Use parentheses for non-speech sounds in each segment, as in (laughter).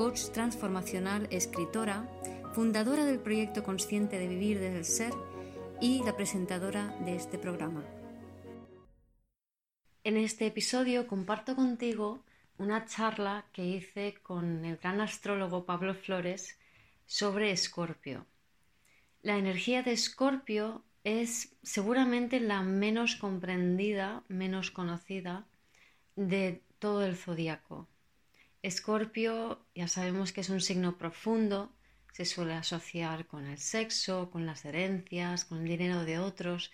coach transformacional, escritora, fundadora del proyecto Consciente de Vivir desde el Ser y la presentadora de este programa. En este episodio comparto contigo una charla que hice con el gran astrólogo Pablo Flores sobre Escorpio. La energía de Escorpio es seguramente la menos comprendida, menos conocida de todo el zodiaco. Escorpio ya sabemos que es un signo profundo, se suele asociar con el sexo, con las herencias, con el dinero de otros,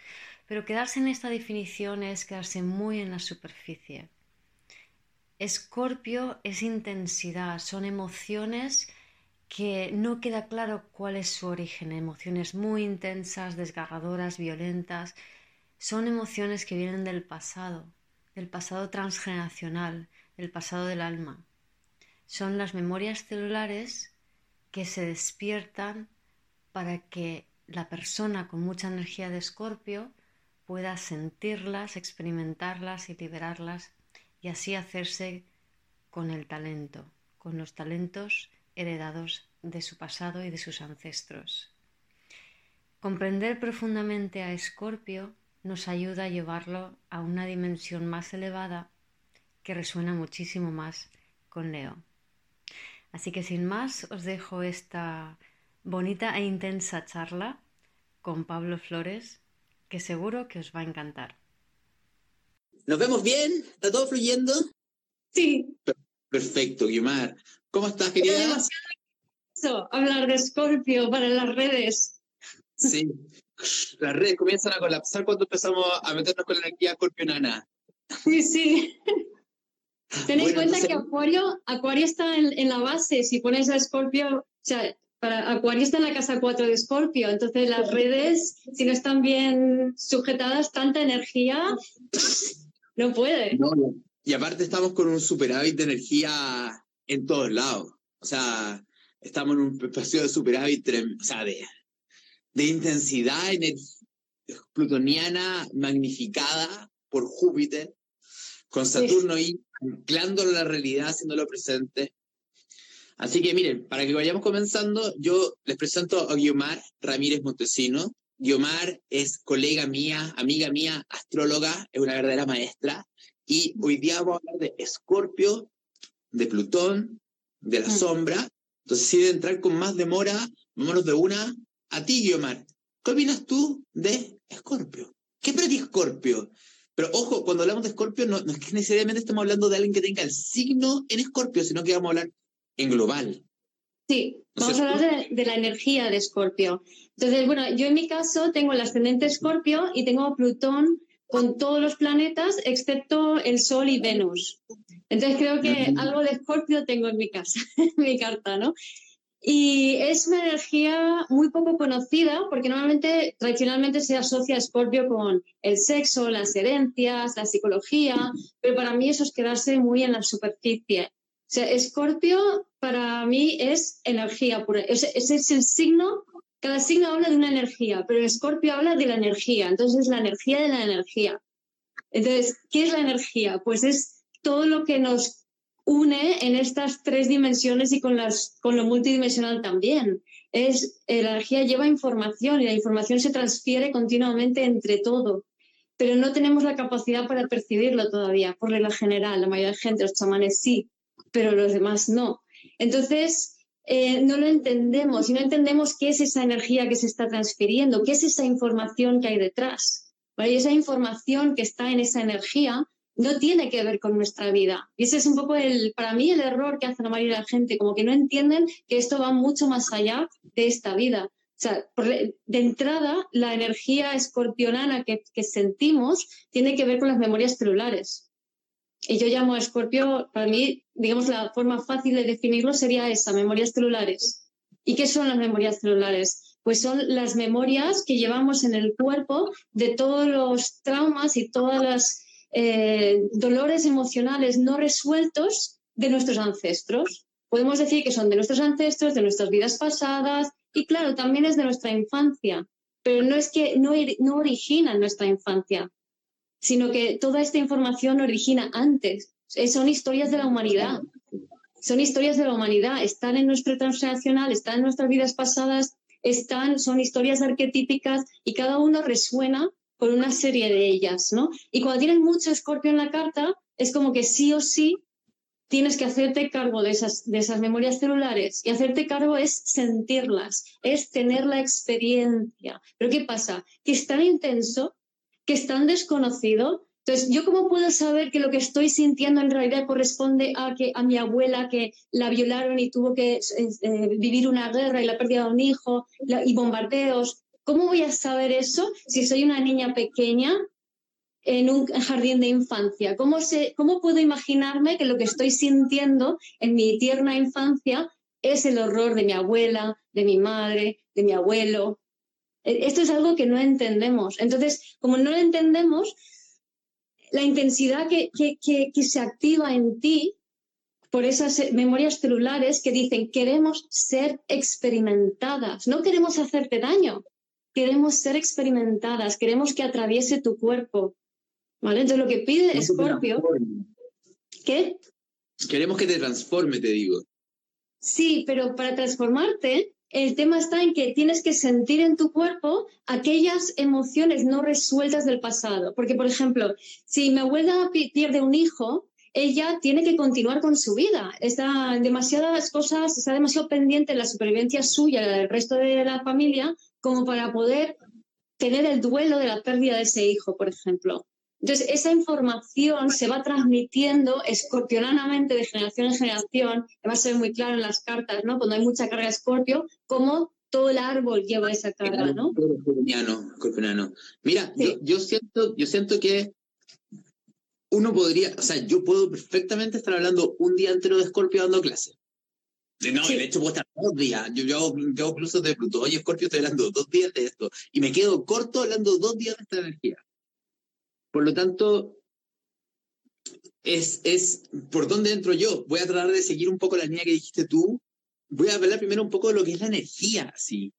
pero quedarse en esta definición es quedarse muy en la superficie. Escorpio es intensidad, son emociones que no queda claro cuál es su origen, emociones muy intensas, desgarradoras, violentas, son emociones que vienen del pasado, del pasado transgeneracional, del pasado del alma son las memorias celulares que se despiertan para que la persona con mucha energía de escorpio pueda sentirlas, experimentarlas y liberarlas y así hacerse con el talento, con los talentos heredados de su pasado y de sus ancestros. Comprender profundamente a Escorpio nos ayuda a llevarlo a una dimensión más elevada que resuena muchísimo más con Leo. Así que sin más os dejo esta bonita e intensa charla con Pablo Flores, que seguro que os va a encantar. ¿Nos vemos bien? ¿Está todo fluyendo? Sí. Perfecto, Guimar. ¿Cómo estás, querida? demasiado hablar de Scorpio para las redes. Sí, las redes comienzan a colapsar cuando empezamos a meternos con la energía escorpionana. Sí, sí. Ten en cuenta que Acuario, Acuario está en, la base. Si pones a Escorpio, o sea, para Acuario está en la casa 4 de Escorpio. Entonces las redes, si no están bien sujetadas, tanta energía, no puede. y aparte estamos con un superávit de energía en todos lados. O sea, estamos en un espacio de superávit, o sea, de, de intensidad plutoniana magnificada por Júpiter, con Saturno y anclándolo la realidad, haciéndolo presente. Así que miren, para que vayamos comenzando, yo les presento a Guiomar Ramírez Montesino. Guiomar es colega mía, amiga mía, astróloga, es una verdadera maestra. Y hoy día vamos a hablar de Escorpio, de Plutón, de la mm. sombra. Entonces, si de entrar con más demora, vámonos de una a ti, Guiomar. ¿Qué opinas tú de Escorpio? ¿Qué es Escorpio? Pero ojo, cuando hablamos de Escorpio, no, es que necesariamente estamos hablando de alguien que tenga el signo en Escorpio, sino que vamos a hablar en global. Sí, vamos a hablar de, la energía de Escorpio. Entonces, bueno, yo en mi caso tengo el ascendente Escorpio y tengo Plutón con todos los planetas excepto el Sol y Venus. Entonces creo que algo de Escorpio tengo en mi casa, (laughs) en mi carta, ¿no? Y es una energía muy poco conocida porque normalmente, tradicionalmente se asocia a Scorpio con el sexo, las herencias, la psicología, pero para mí eso es quedarse muy en la superficie. O sea, Scorpio para mí es energía pura. Ese es el signo, cada signo habla de una energía, pero Scorpio habla de la energía, entonces es la energía de la energía. Entonces, ¿qué es la energía? Pues es todo lo que nos une en estas tres dimensiones y con, las, con lo multidimensional también. Es, eh, la energía lleva información y la información se transfiere continuamente entre todo, pero no tenemos la capacidad para percibirlo todavía, por regla general. La mayoría de gente, los chamanes sí, pero los demás no. Entonces, eh, no lo entendemos y no entendemos qué es esa energía que se está transfiriendo, qué es esa información que hay detrás. Y esa información que está en esa energía no tiene que ver con nuestra vida. Y ese es un poco el, para mí, el error que hace la mayoría de la gente, como que no entienden que esto va mucho más allá de esta vida. O sea, de entrada, la energía escorpionana que, sentimos tiene que ver con las memorias celulares. y yo llamo a Escorpio, para mí, digamos, la forma fácil de definirlo sería esa, memorias celulares. ¿Y qué son las memorias celulares? Pues son las memorias que llevamos en el cuerpo de todos los traumas y todos los eh, dolores emocionales no resueltos de nuestros ancestros. Podemos decir que son de nuestros ancestros, de nuestras vidas pasadas y claro, también es de nuestra infancia, pero no es que no, no origina nuestra infancia, sino que toda esta información origina antes. Son historias de la humanidad. Son historias de la humanidad. Están en nuestro transnacional, están en nuestras vidas pasadas, están, son historias arquetípicas y cada uno resuena con una serie de ellas, ¿no? Y cuando tienes mucho escorpio en la carta, es como que sí o sí tienes que hacerte cargo de esas, de esas memorias celulares. Y hacerte cargo es sentirlas, es tener la experiencia. Pero ¿qué pasa? Que es tan intenso que es tan desconocido. Entonces, ¿yo cómo puedo saber que lo que estoy sintiendo en realidad corresponde a, que, a mi abuela que la violaron y tuvo que eh, vivir una guerra y la pérdida de un hijo y bombardeos? ¿Cómo voy a saber eso si soy una niña pequeña en un jardín de infancia? ¿Cómo, sé, ¿Cómo puedo imaginarme que lo que estoy sintiendo en mi tierna infancia es el horror de mi abuela, de mi madre, de mi abuelo, e, esto es algo que no entendemos. Entonces, como no lo entendemos, la intensidad que, se activa en ti por esas memorias celulares que dicen queremos ser experimentadas, no queremos hacerte daño, queremos ser experimentadas, queremos que atraviese tu cuerpo. ¿Vale? Entonces lo que pide Scorpio. ¿Qué? Queremos que te transforme, te digo. Sí, pero para transformarte el tema está en que tienes que sentir en tu cuerpo aquellas emociones no resueltas del pasado. Porque, por ejemplo, si mi abuela pierde un hijo, ella tiene que continuar con su vida. Está demasiadas cosas, está demasiado pendiente de la supervivencia suya del resto de la familia como para poder tener el duelo de la pérdida de ese hijo, por ejemplo. Entonces, esa información se va transmitiendo escorpionanamente de generación en generación, va a ser muy claro en las cartas, ¿no? Cuando hay mucha carga escorpio, cómo todo el árbol lleva esa carga, ¿no? Escorpioniano, Mira, yo, siento, yo siento que uno podría, o sea, yo puedo perfectamente estar hablando un día entero de Escorpio dando clase. No, de hecho puedo estar dos días. Yo, yo, yo incluso de Pluto, oye, Escorpio, estoy hablando dos días de esto. Y me quedo corto hablando dos días de esta energía. Por lo tanto, es, es por dónde entro yo. Voy a tratar de seguir un poco la línea que dijiste tú. Voy a hablar primero un poco de lo que es la energía, sí.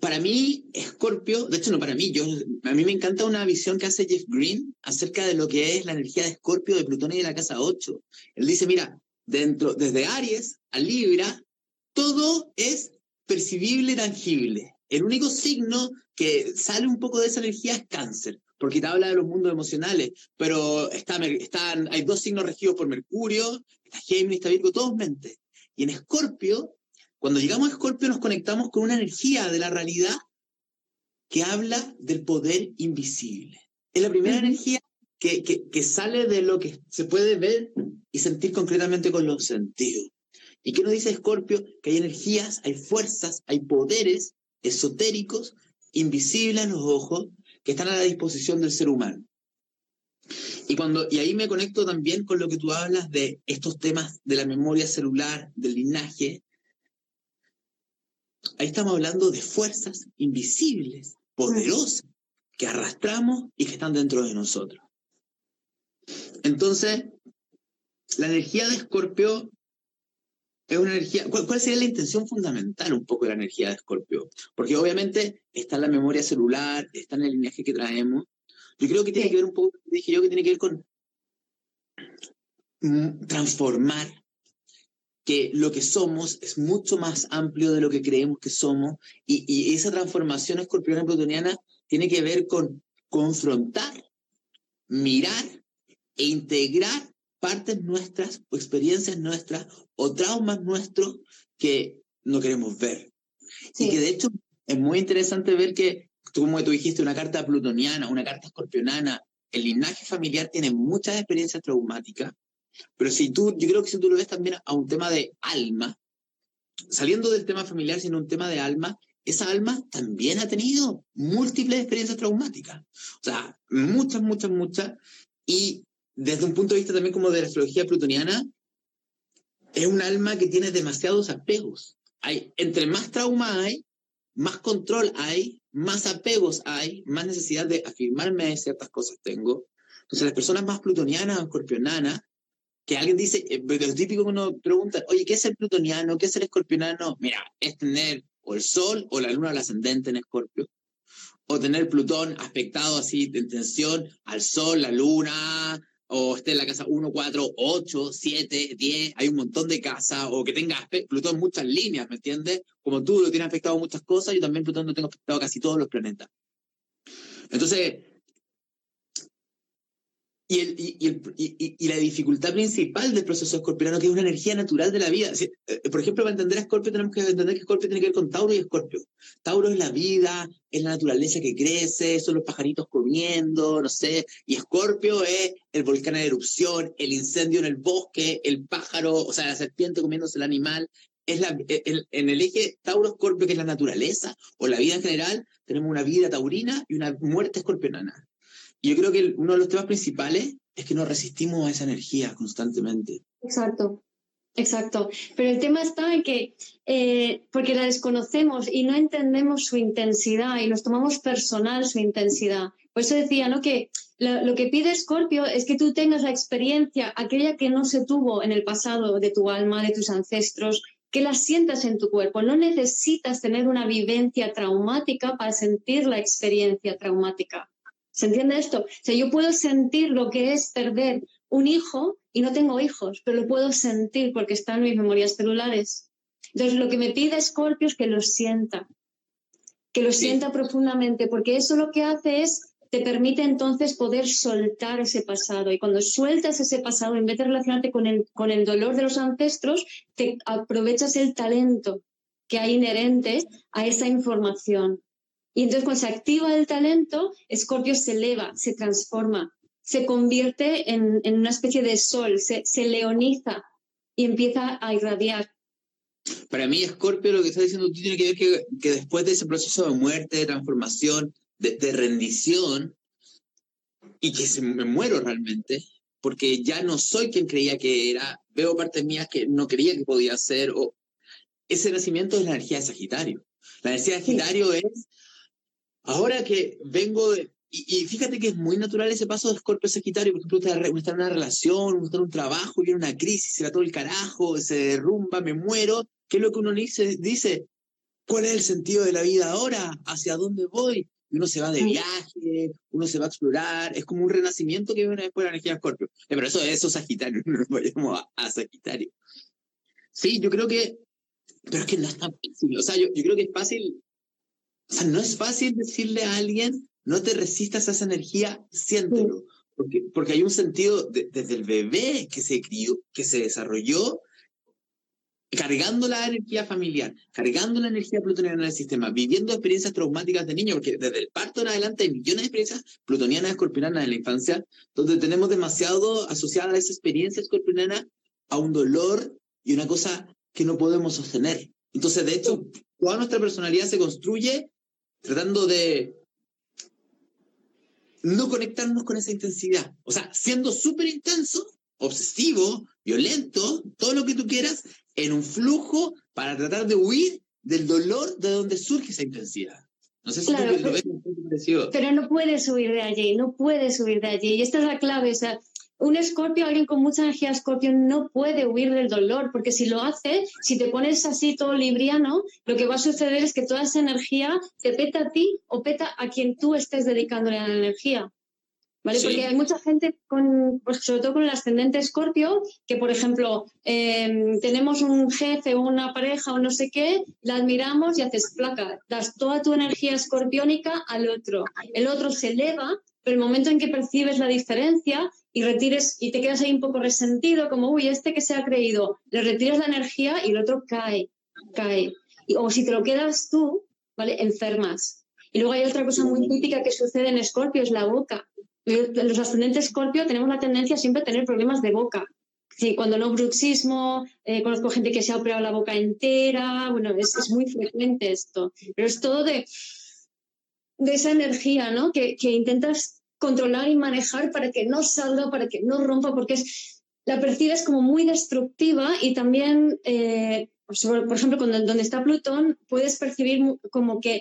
Para mí, Scorpio, de hecho no para mí, yo, a mí me encanta una visión que hace Jeff Green acerca de lo que es la energía de Scorpio, de Plutón y de la casa 8. Él dice, mira, dentro, desde Aries a Libra, todo es percibible, tangible. El único signo que sale un poco de esa energía es cáncer porque te habla de los mundos emocionales, pero está, están, hay dos signos regidos por Mercurio, está Géminis, está Virgo, todos mente. Y en Escorpio, cuando llegamos a Escorpio nos conectamos con una energía de la realidad que habla del poder invisible. Es la primera energía que, que, que, sale de lo que se puede ver y sentir concretamente con los sentidos. ¿Y qué nos dice Escorpio? Que hay energías, hay fuerzas, hay poderes esotéricos, invisibles a los ojos, que están a la disposición del ser humano. Y, cuando, y ahí me conecto también con lo que tú hablas de estos temas de la memoria celular, del linaje. Ahí estamos hablando de fuerzas invisibles, poderosas, que arrastramos y que están dentro de nosotros. Entonces, la energía de Escorpio es una energía. ¿cuál, sería la intención fundamental un poco de la energía de Escorpio? Porque obviamente está en la memoria celular, está en el linaje que traemos. Yo creo que tiene que ver un poco, dije yo, que tiene que ver con mm, transformar que lo que somos es mucho más amplio de lo que creemos que somos y, y esa transformación escorpiona plutoniana tiene que ver con confrontar, mirar e integrar partes nuestras o experiencias nuestras o traumas nuestros que no queremos ver. Y que de hecho es muy interesante ver que, como tú dijiste, una carta plutoniana, una carta escorpionana, el linaje familiar tiene muchas experiencias traumáticas, pero si tú, yo creo que si tú lo ves también a un tema de alma, saliendo del tema familiar, sino un tema de alma, esa alma también ha tenido múltiples experiencias traumáticas. O sea, muchas, muchas, muchas. Y desde un punto de vista también como de la astrología plutoniana, es un alma que tiene demasiados apegos. Hay, entre más trauma hay, más control hay, más apegos hay, más necesidad de afirmarme de ciertas cosas tengo. Entonces, las personas más plutonianas o escorpionanas, que alguien dice, eh, lo típico que uno pregunta, oye, ¿qué es el plutoniano? ¿Qué es el escorpionano? Mira, es tener o el sol o la luna al ascendente en escorpio, o tener Plutón aspectado así de tensión al sol, la luna, o esté en la casa 1, 4, 8, 7, 10, hay un montón de casas, o que tenga Plutón muchas líneas, ¿me entiendes? Como tú lo tienes afectado muchas cosas, yo también Plutón lo tengo afectado casi todos los planetas. Entonces, y, el, y, y, y, la dificultad principal del proceso escorpiano, que es una energía natural de la vida. Eh, por ejemplo, para entender a Escorpio tenemos que entender que Escorpio tiene que ver con Tauro y Escorpio. Tauro es la vida, es la naturaleza que crece, son los pajaritos comiendo, no sé. Y Escorpio es el volcán en erupción, el incendio en el bosque, el pájaro, o sea, la serpiente comiéndose el animal. Es la, e, en el eje Tauro-Escorpio, que es la naturaleza, o la vida en general, tenemos una vida taurina y una muerte escorpionana. Yo creo que uno de los temas principales es que nos resistimos a esa energía constantemente. Exacto, exacto. Pero el tema está en que, eh, porque la desconocemos y no entendemos su intensidad y nos tomamos personal su intensidad. Por eso decía, ¿no? Que lo, lo, que pide Scorpio es que tú tengas la experiencia, aquella que no se tuvo en el pasado de tu alma, de tus ancestros, que la sientas en tu cuerpo. No necesitas tener una vivencia traumática para sentir la experiencia traumática. ¿Se entiende esto? O sea, yo puedo sentir lo que es perder un hijo y no tengo hijos, pero lo puedo sentir porque está en mis memorias celulares. Entonces, lo que me pide Scorpio es que lo sienta, que lo sienta profundamente, porque eso lo que hace es, te permite entonces poder soltar ese pasado. Y cuando sueltas ese pasado, en vez de relacionarte con el, con el dolor de los ancestros, te aprovechas el talento que hay inherente a esa información. Y entonces cuando se activa el talento, Escorpio se eleva, se transforma, se convierte en, una especie de sol, se, leoniza y empieza a irradiar. Para mí, Escorpio, lo que está diciendo tú tiene que ver que, que después de ese proceso de muerte, de transformación, de, rendición, y que se, me muero realmente, porque ya no soy quien creía que era, veo partes mías que no creía que podía ser, o ese nacimiento es la energía de Sagitario. La energía de Sagitario es Ahora que vengo de, y, fíjate que es muy natural ese paso de Escorpio Sagitario, por ejemplo, está en una relación, uno está en un trabajo, viene una crisis, se va todo el carajo, se derrumba, me muero. ¿Qué es lo que uno dice? Dice, ¿cuál es el sentido de la vida ahora? ¿Hacia dónde voy? Y uno se va de viaje, uno se va a explorar, es como un renacimiento que viene después de la energía de Escorpio. Eh, pero eso, eso es Sagitario, (laughs) no nos vayamos a, Sagitario. Sí, yo creo que, pero es que no es tan fácil. O sea, yo, yo creo que es fácil o sea, no es fácil decirle a alguien, no te resistas a esa energía, siéntelo. Porque, porque hay un sentido desde el bebé que se crió, que se desarrolló, cargando la energía familiar, cargando la energía plutoniana en el sistema, viviendo experiencias traumáticas de niño, porque desde el parto en adelante hay millones de experiencias plutonianas, escorpionanas en la infancia, donde tenemos demasiado asociada a esa experiencia escorpionana a un dolor y una cosa que no podemos sostener. Entonces, de hecho, toda nuestra personalidad se construye tratando de no conectarnos con esa intensidad. O sea, siendo súper intenso, obsesivo, violento, todo lo que tú quieras, en un flujo para tratar de huir del dolor de donde surge esa intensidad. No sé si tú lo ves pero no puedes huir de allí, no puedes huir de allí. Y esta es la clave. O sea, un escorpio, alguien con mucha energía escorpio, no puede huir del dolor, porque si lo hace, si te pones así todo libriano, lo que va a suceder es que toda esa energía te peta a ti o peta a quien tú estés dedicándole la energía. ¿Vale? Porque hay mucha gente, con, pues sobre todo con el ascendente escorpio, que por ejemplo, em, tenemos un jefe o una pareja o no sé qué, la admiramos y haces placa, das toda tu energía escorpiónica al otro. El otro se eleva, pero el momento en que percibes la diferencia, y retires y te quedas ahí un poco resentido, como, uy, este que se ha creído, le retiras la energía y el otro cae, cae. Y, o si te lo quedas tú, ¿vale? Enfermas. Y luego hay otra cosa muy típica que sucede en Escorpio, es la boca. Los ascendentes Escorpio tenemos la tendencia siempre a tener problemas de boca. Sí, cuando no bruxismo, eh, conozco gente que se ha operado la boca entera, bueno, es, es muy frecuente esto, pero es todo de, de esa energía, ¿no? Que, que intentas controlar y manejar para que no salga, para que no rompa, porque es, la percibes como muy destructiva y también, eh, por ejemplo, cuando, donde está Plutón, puedes percibir como que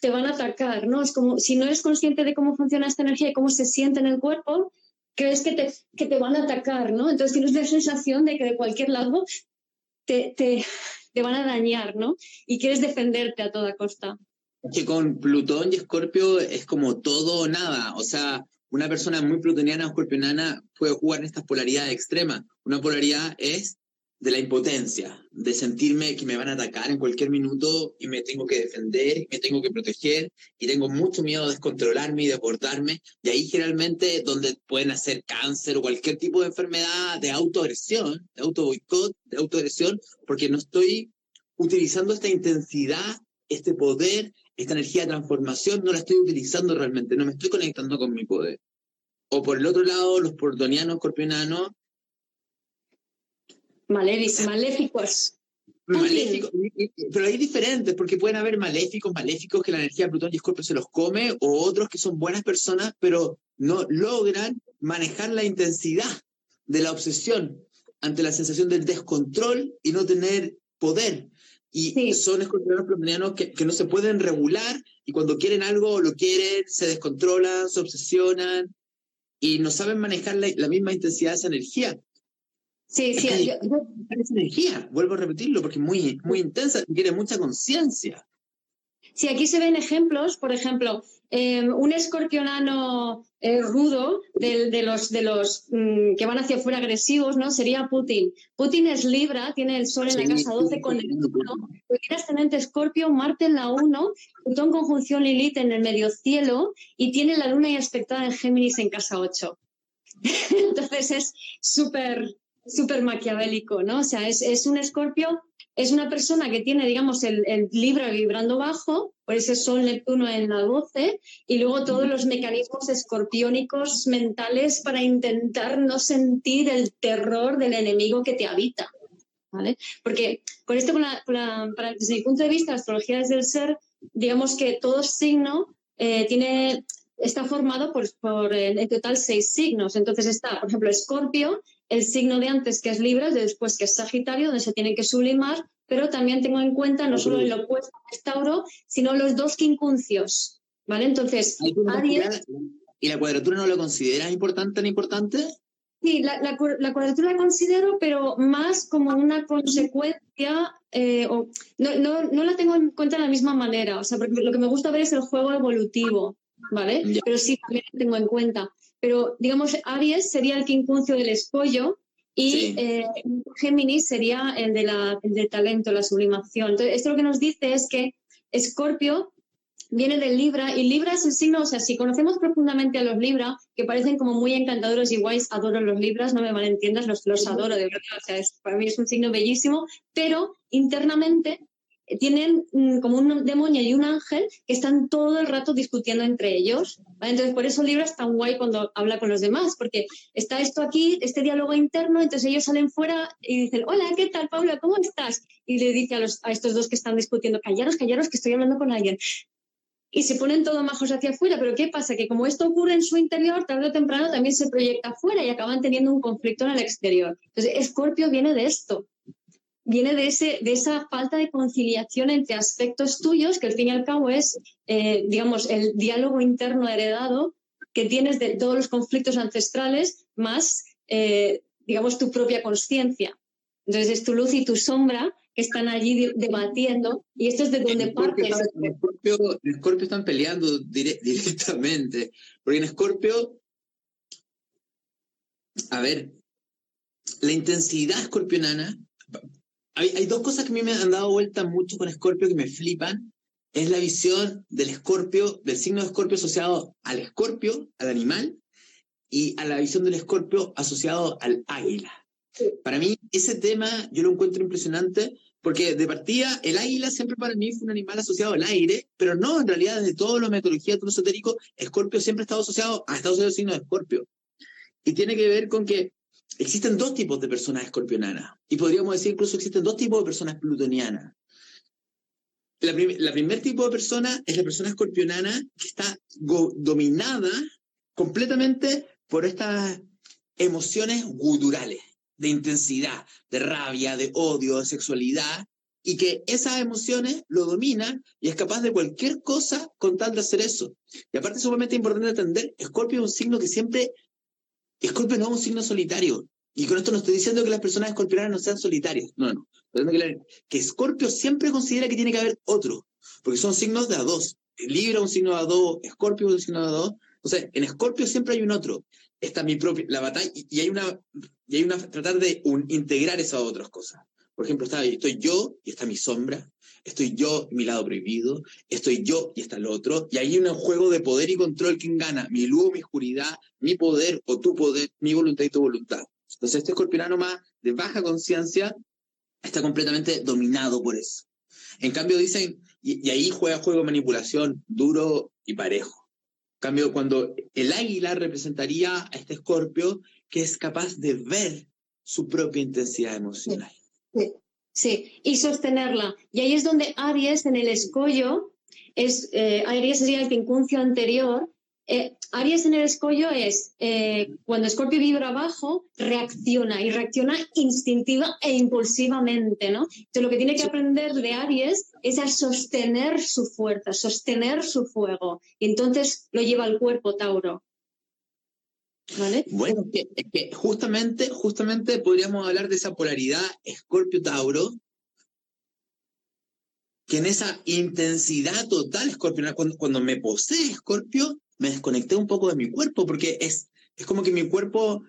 te van a atacar, ¿no? Es como si no eres consciente de cómo funciona esta energía y cómo se siente en el cuerpo, crees que te, que te van a atacar, ¿no? Entonces tienes la sensación de que de cualquier lado te, te, te van a dañar, ¿no? Y quieres defenderte a toda costa. Que con Plutón y Escorpio es como todo o nada. O sea, una persona muy plutoniana o escorpionana puede jugar en estas polaridades extremas. Una polaridad es de la impotencia, de sentirme que me van a atacar en cualquier minuto y me tengo que defender, me tengo que proteger y tengo mucho miedo de descontrolarme y de abordarme. Y ahí generalmente donde pueden hacer cáncer o cualquier tipo de enfermedad de autoagresión, de auto boicot, de autoagresión, porque no estoy utilizando esta intensidad, este poder, esta energía de transformación, no la estoy utilizando realmente, no me estoy conectando con mi poder. O por el otro lado, los portonianos, escorpionanos, maléficos. Maléficos, pero hay diferentes, porque pueden haber maléficos, maléficos que la energía de Plutón y Escorpio se los come, o otros que son buenas personas, pero no logran manejar la intensidad de la obsesión ante la sensación del descontrol y no tener poder. Y son escorpiones plutonianos que, que no se pueden regular y cuando quieren algo lo quieren, se descontrolan, se obsesionan y no saben manejar la, la misma intensidad de esa energía. Sí, sí. Es energía, vuelvo a repetirlo, porque es muy, muy intensa, tiene mucha conciencia. Sí, aquí se ven ejemplos, por ejemplo, em, un escorpionano eh, rudo de, los, de los mm, que van hacia afuera agresivos, ¿no? Sería Putin. Putin es Libra, tiene el Sol en la casa 12 con el 1, tiene ascendente Escorpio, Marte en la 1, Plutón conjunción Lilith en el medio cielo y tiene la Luna y aspectada en Géminis en casa 8. (laughs) Entonces es súper súper maquiavélico, ¿no? O sea, es, un escorpio, es una persona que tiene, digamos, el, el, Libra vibrando bajo, por ese Sol Neptuno en la 12, y luego todos los mecanismos escorpiónicos mentales para intentar no sentir el terror del enemigo que te habita. ¿Vale? Porque con esto, para, desde mi punto de vista, la astrología desde el ser, digamos que todo signo eh, tiene, está formado por, por en total seis signos. Entonces está, por ejemplo, Escorpio el signo de antes que es Libra, después que es Sagitario, donde se tiene que sublimar, pero también tengo en cuenta no solo el opuesto que es Tauro, sino los dos quincunциos, ¿vale? Entonces, ¿Y la cuadratura no lo consideras importante, tan importante? Sí, la, cuadratura la considero, pero más como una consecuencia, eh, o, no, no, la tengo en cuenta de la misma manera, o sea, porque lo que me gusta ver es el juego evolutivo, ¿vale? Pero sí, también lo tengo en cuenta pero digamos, Aries sería el quincuncio del escollo y eh, Géminis sería el de la, el talento, la sublimación. Entonces, esto lo que nos dice es que Escorpio viene del Libra y Libra es el signo, o sea, si conocemos profundamente a los Libra, que parecen como muy encantadores y guays, adoro los Libras, no me malentiendas, los, los adoro de verdad, o sea, para mí es un signo bellísimo, pero internamente tienen mm, como un demonio y un ángel que están todo el rato discutiendo entre ellos. Entonces, por eso Libra es tan guay cuando habla con los demás, porque está esto aquí, este diálogo interno, entonces ellos salen fuera y dicen, hola, ¿qué tal, Paula? ¿Cómo estás? Y le dice a, los, estos dos que están discutiendo, callaros, callaros, que estoy hablando con alguien. Y se ponen todo majos hacia afuera, pero ¿qué pasa? Que como esto ocurre en su interior, tarde o temprano también se proyecta afuera y acaban teniendo un conflicto en el exterior. Entonces, Escorpio viene de esto, viene de, ese, de esa falta de conciliación entre aspectos tuyos, que al fin y al cabo es, eh, digamos, el diálogo interno heredado que tienes de todos los conflictos ancestrales, más, eh, digamos, tu propia conciencia. Entonces es tu luz y tu sombra que están allí debatiendo y esto es de donde parte. En Escorpio, están peleando (laughs) directamente, porque en Escorpio, a ver, la intensidad escorpionana hay, dos cosas que a mí me han dado vuelta mucho con Escorpio que me flipan. Es la visión del Escorpio, del signo de Escorpio asociado al Escorpio, al animal, y a la visión del Escorpio asociado al águila. Para mí, ese tema yo lo encuentro impresionante porque de partida el águila siempre para mí fue un animal asociado al aire, pero no, en realidad desde todo lo metodología, todo lo esotérico, Escorpio siempre ha estado asociado, ha estado asociado al signo de Escorpio. Y tiene que ver con que existen dos tipos de personas escorpionanas. Y podríamos decir incluso existen dos tipos de personas plutonianas. La, primer tipo de persona es la persona escorpionana que está dominada completamente por estas emociones gudurales, de intensidad, de rabia, de odio, de sexualidad, y que esas emociones lo dominan y es capaz de cualquier cosa con tal de hacer eso. Y aparte es sumamente importante entender, Escorpio es un signo que siempre, Escorpio no es un signo solitario. Y con esto no estoy diciendo que las personas escorpianas no sean solitarias, no, no. Que Escorpio siempre considera que tiene que haber otro, porque son signos de a dos. Libra un signo de a dos, Escorpio un signo de a dos. O sea, en Escorpio siempre hay un otro. Esta mi propia, la batalla, y hay una, y hay una, tratar de integrar esas otras cosas. Por ejemplo, está, estoy yo y está mi sombra, estoy yo y mi lado prohibido, estoy yo y está el otro, y hay un juego de poder y control, ¿quién gana? Mi luz, mi oscuridad, mi poder o tu poder, mi voluntad y tu voluntad. Entonces este escorpiano más de baja conciencia está completamente dominado por eso. En cambio dicen, y, ahí juega juego manipulación duro y parejo. En cambio, cuando el águila representaría a este escorpio que es capaz de ver su propia intensidad emocional. Y sostenerla. Y ahí es donde Aries en el escollo, es, eh, Aries sería el quincuncio anterior. Eh, Aries en el escollo es eh, cuando Escorpio vibra abajo, reacciona y reacciona instintiva e impulsivamente, ¿no? Entonces lo que tiene que aprender de Aries es a sostener su fuerza, sostener su fuego. Y entonces lo lleva al cuerpo, Tauro. Bueno, es que, justamente, justamente podríamos hablar de esa polaridad Escorpio-Tauro, que en esa intensidad total Escorpio, cuando, cuando me posee Escorpio, me desconecté un poco de mi cuerpo, porque es, es como que mi cuerpo,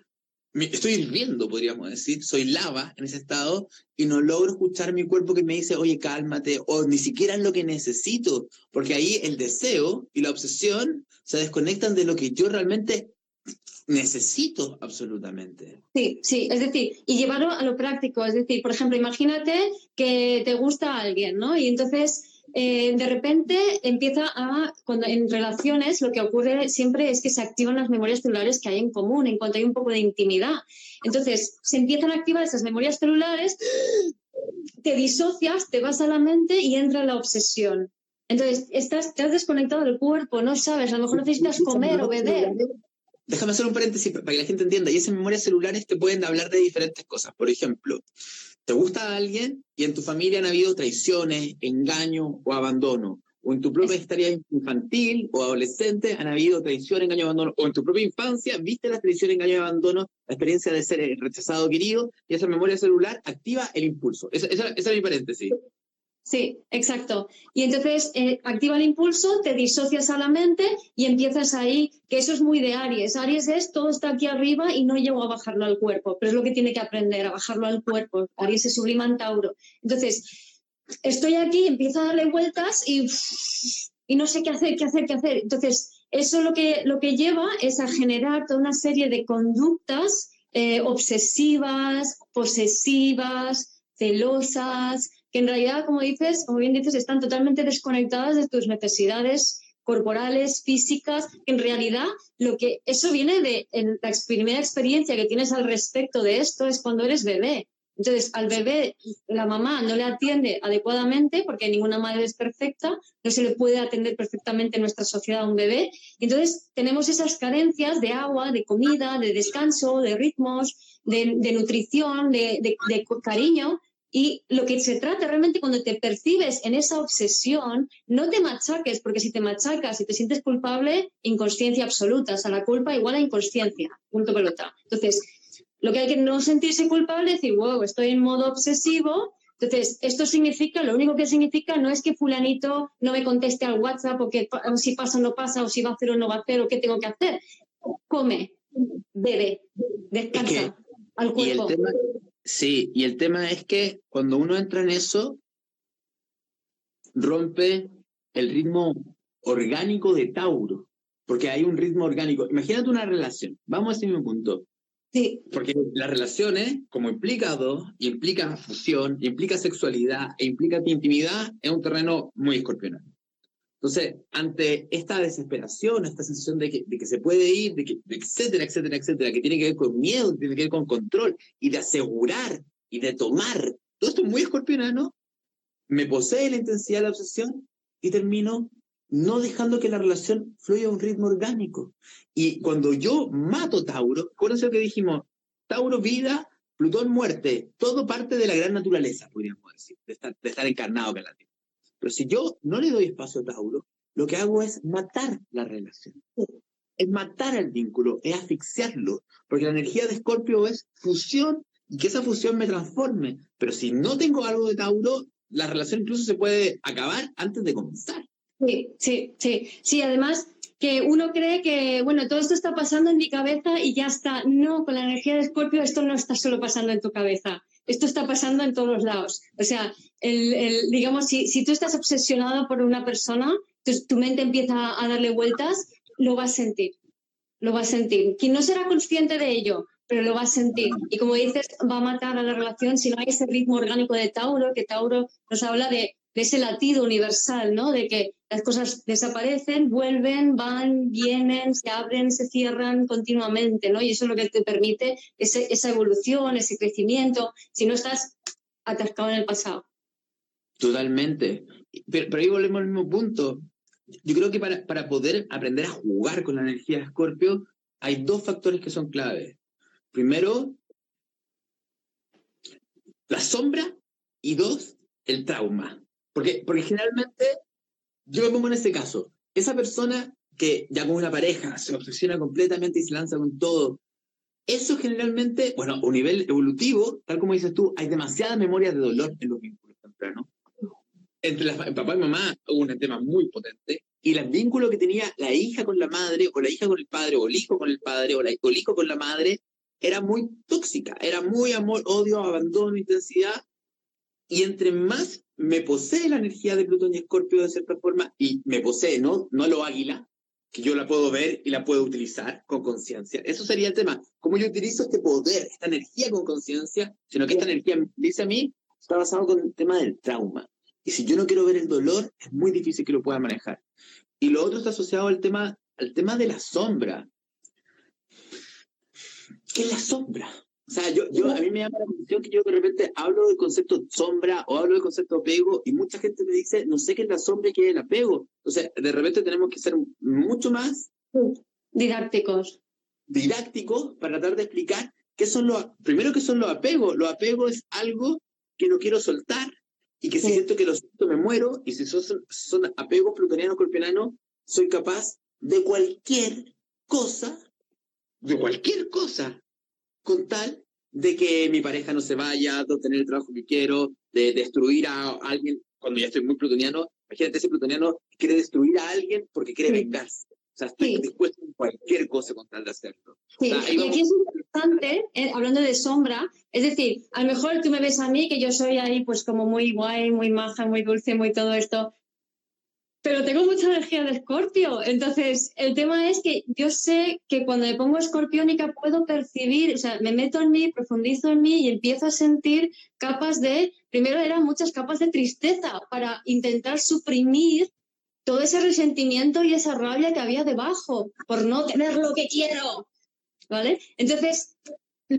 estoy hirviendo, podríamos decir, soy lava en ese estado, y no logro escuchar mi cuerpo que me dice, oye, cálmate, o ni siquiera es lo que necesito, porque ahí el deseo y la obsesión se desconectan de lo que yo realmente necesito absolutamente. Sí, sí, es decir, y llevarlo a lo práctico, es decir, por ejemplo, imagínate que te gusta alguien, ¿no? Y entonces eh, de repente empieza a, cuando en relaciones lo que ocurre siempre es que se activan las memorias celulares que hay en común, en cuanto hay un poco de intimidad. Entonces, se empiezan a activar esas memorias celulares, te disocias, te vas a la mente y entra la obsesión. Entonces, estás, te has desconectado del cuerpo, no sabes, a lo mejor necesitas comer o beber. Déjame hacer un paréntesis para que la gente entienda. Y esas memorias celulares te pueden hablar de diferentes cosas. Por ejemplo, te gusta a alguien y en tu familia han habido traiciones, engaño o abandono. O en tu propia historia infantil o adolescente han habido traición, engaño, o abandono. O en tu propia infancia viste la traición, engaño, abandono, la experiencia de ser rechazado, querido, y esa memoria celular activa el impulso. Esa, esa es mi paréntesis. Sí, exacto. Y entonces eh, activa el impulso, te disocias a la mente y empiezas ahí, que eso es muy de Aries. Aries es todo está aquí arriba y no llego a bajarlo al cuerpo, pero es lo que tiene que aprender, a bajarlo al cuerpo. Aries se sublima en Tauro. Entonces, estoy aquí, empiezo a darle vueltas y, y no sé qué hacer, qué hacer, qué hacer. Entonces, eso lo que, lo que lleva es a generar toda una serie de conductas eh, obsesivas, posesivas, celosas, que en realidad, como dices, como bien dices, están totalmente desconectadas de tus necesidades corporales, físicas, en realidad lo que eso viene de la primera experiencia que tienes al respecto de esto es cuando eres bebé. Entonces, al bebé, la mamá no le atiende adecuadamente, porque ninguna madre es perfecta, no se le puede atender perfectamente en nuestra sociedad a un bebé. Entonces, tenemos esas carencias de agua, de comida, de descanso, de ritmos, de, nutrición, de, de, cariño, y lo que se trata realmente cuando te percibes en esa obsesión, no te machaques, porque si te machacas y te sientes culpable, inconsciencia absoluta. O sea, la culpa igual a inconsciencia. Punto pelota. Entonces, lo que hay que no sentirse culpable es decir, wow, estoy en modo obsesivo. Entonces, esto significa, lo único que significa no es que fulanito no me conteste al WhatsApp o que si pasa o no pasa o si va a hacer o no va a hacer o qué tengo que hacer. Come, bebe, descansa al cuerpo. Sí, y el tema es que cuando uno entra en eso, rompe el ritmo orgánico de Tauro, porque hay un ritmo orgánico. Imagínate una relación, vamos a ese mismo punto. Sí. Porque las relaciones, como implica dos, implica fusión, implica sexualidad e implica intimidad, es un terreno muy escorpional. Entonces, ante esta desesperación, esta sensación de que, se puede ir, de que, etcétera, etcétera, etcétera, que tiene que ver con miedo, tiene que ver con control y de asegurar y de tomar, todo esto es muy escorpionano, me posee la intensidad de la obsesión y termino no dejando que la relación fluya a un ritmo orgánico. Y cuando yo mato Tauro, acuérdense lo que dijimos, Tauro vida, Plutón muerte, todo parte de la gran naturaleza, podríamos decir, de estar, encarnado en la Tierra. Pero si yo no le doy espacio a Tauro, lo que hago es matar la relación. Es matar el vínculo, es asfixiarlo, porque la energía de Escorpio es fusión y que esa fusión me transforme. Pero si no tengo algo de Tauro, la relación incluso se puede acabar antes de comenzar. Sí, sí, sí. Sí, además que uno cree que, bueno, todo esto está pasando en mi cabeza y ya está. No, con la energía de Escorpio esto no está solo pasando en tu cabeza, esto está pasando en todos lados. O sea, el, digamos, si, tú estás obsesionado por una persona, tu, tu mente empieza a darle vueltas, lo vas a sentir, lo vas a sentir. Quien no será consciente de ello, pero lo va a sentir. Y como dices, va a matar a la relación si no hay ese ritmo orgánico de Tauro, que Tauro nos habla de, ese latido universal, ¿no? De que las cosas desaparecen, vuelven, van, vienen, se abren, se cierran continuamente, ¿no? Y eso es lo que te permite esa evolución, ese crecimiento, si no estás atascado en el pasado. Totalmente. Pero, ahí volvemos al mismo punto. Yo creo que para, para poder aprender a jugar con la energía de Escorpio, hay dos factores que son claves. Primero, la sombra y dos, el trauma. Porque, porque generalmente, yo me pongo en este caso, esa persona que ya con una pareja se obsesiona completamente y se lanza con todo, eso generalmente, bueno, a un nivel evolutivo, tal como dices tú, hay demasiadas memorias de dolor en los vínculos tempranos. Entre la, papá y mamá hubo un tema muy potente, y el vínculo que tenía la hija con la madre, o la hija con el padre, o el hijo con el padre, o, la, o el hijo con la madre, era muy tóxica, era muy amor, odio, abandono, intensidad. Y entre más me posee la energía de Plutón y Escorpio de cierta forma, y me posee, ¿no? No lo águila, que yo la puedo ver y la puedo utilizar con conciencia. Eso sería el tema. ¿Cómo yo utilizo este poder, esta energía con conciencia? Sino que esta energía dice a mí, está basado con el tema del trauma. Y si yo no quiero ver el dolor, es muy difícil que lo pueda manejar. Y lo otro está asociado al tema, al tema de la sombra. ¿Qué es la sombra? O sea, yo, yo, a mí me llama la atención que yo de repente hablo del concepto sombra o hablo del concepto apego y mucha gente me dice, no sé qué es la sombra y qué es el apego. Entonces, de repente tenemos que ser mucho más didácticos. Didácticos para tratar de explicar qué son los, primero qué son los apegos. Los apegos es algo que no quiero soltar y que si siento que lo siento me muero y si son, son apegos plutonianos, colpiananos, soy capaz de cualquier cosa, de cualquier cosa, con tal de que mi pareja no se vaya, de obtener el trabajo que quiero, de destruir a alguien, cuando ya estoy muy plutoniano, imagínate ese plutoniano quiere destruir a alguien porque quiere vengarse. O sea, estoy dispuesto a cualquier cosa con tal de hacerlo. Sí. y aquí es importante, eh, hablando de sombra, es decir, a lo mejor tú me ves a mí, que yo soy ahí pues como muy guay, muy maja, muy dulce, muy todo esto, pero tengo mucha energía de escorpio. Entonces, el tema es que yo sé que cuando me pongo escorpiónica puedo percibir, o sea, me meto en mí, profundizo en mí y empiezo a sentir capas de, primero eran muchas capas de tristeza para intentar suprimir todo ese resentimiento y esa rabia que había debajo por no tener lo que quiero. ¿Vale? Entonces,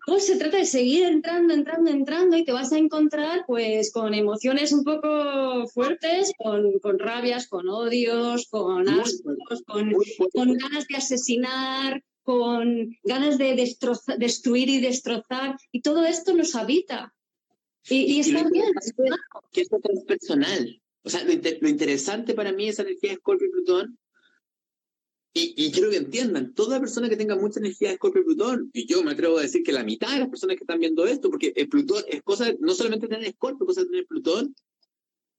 Luego se trata de seguir entrando, entrando, entrando y te vas a encontrar pues con emociones un poco fuertes, con, con rabias, con odios, con ascos, con, con, ganas de asesinar, con ganas de destruir y destrozar. Y todo esto nos habita. Y, y está bien. Que es transpersonal. O sea, lo, lo, interesante para mí es la energía de Scorpio y Plutón y, quiero que entiendan, toda persona que tenga mucha energía de Escorpio y Plutón, y yo me atrevo a decir que la mitad de las personas que están viendo esto, porque el Plutón es cosa, no solamente tener Escorpio, es cosa de tener Plutón,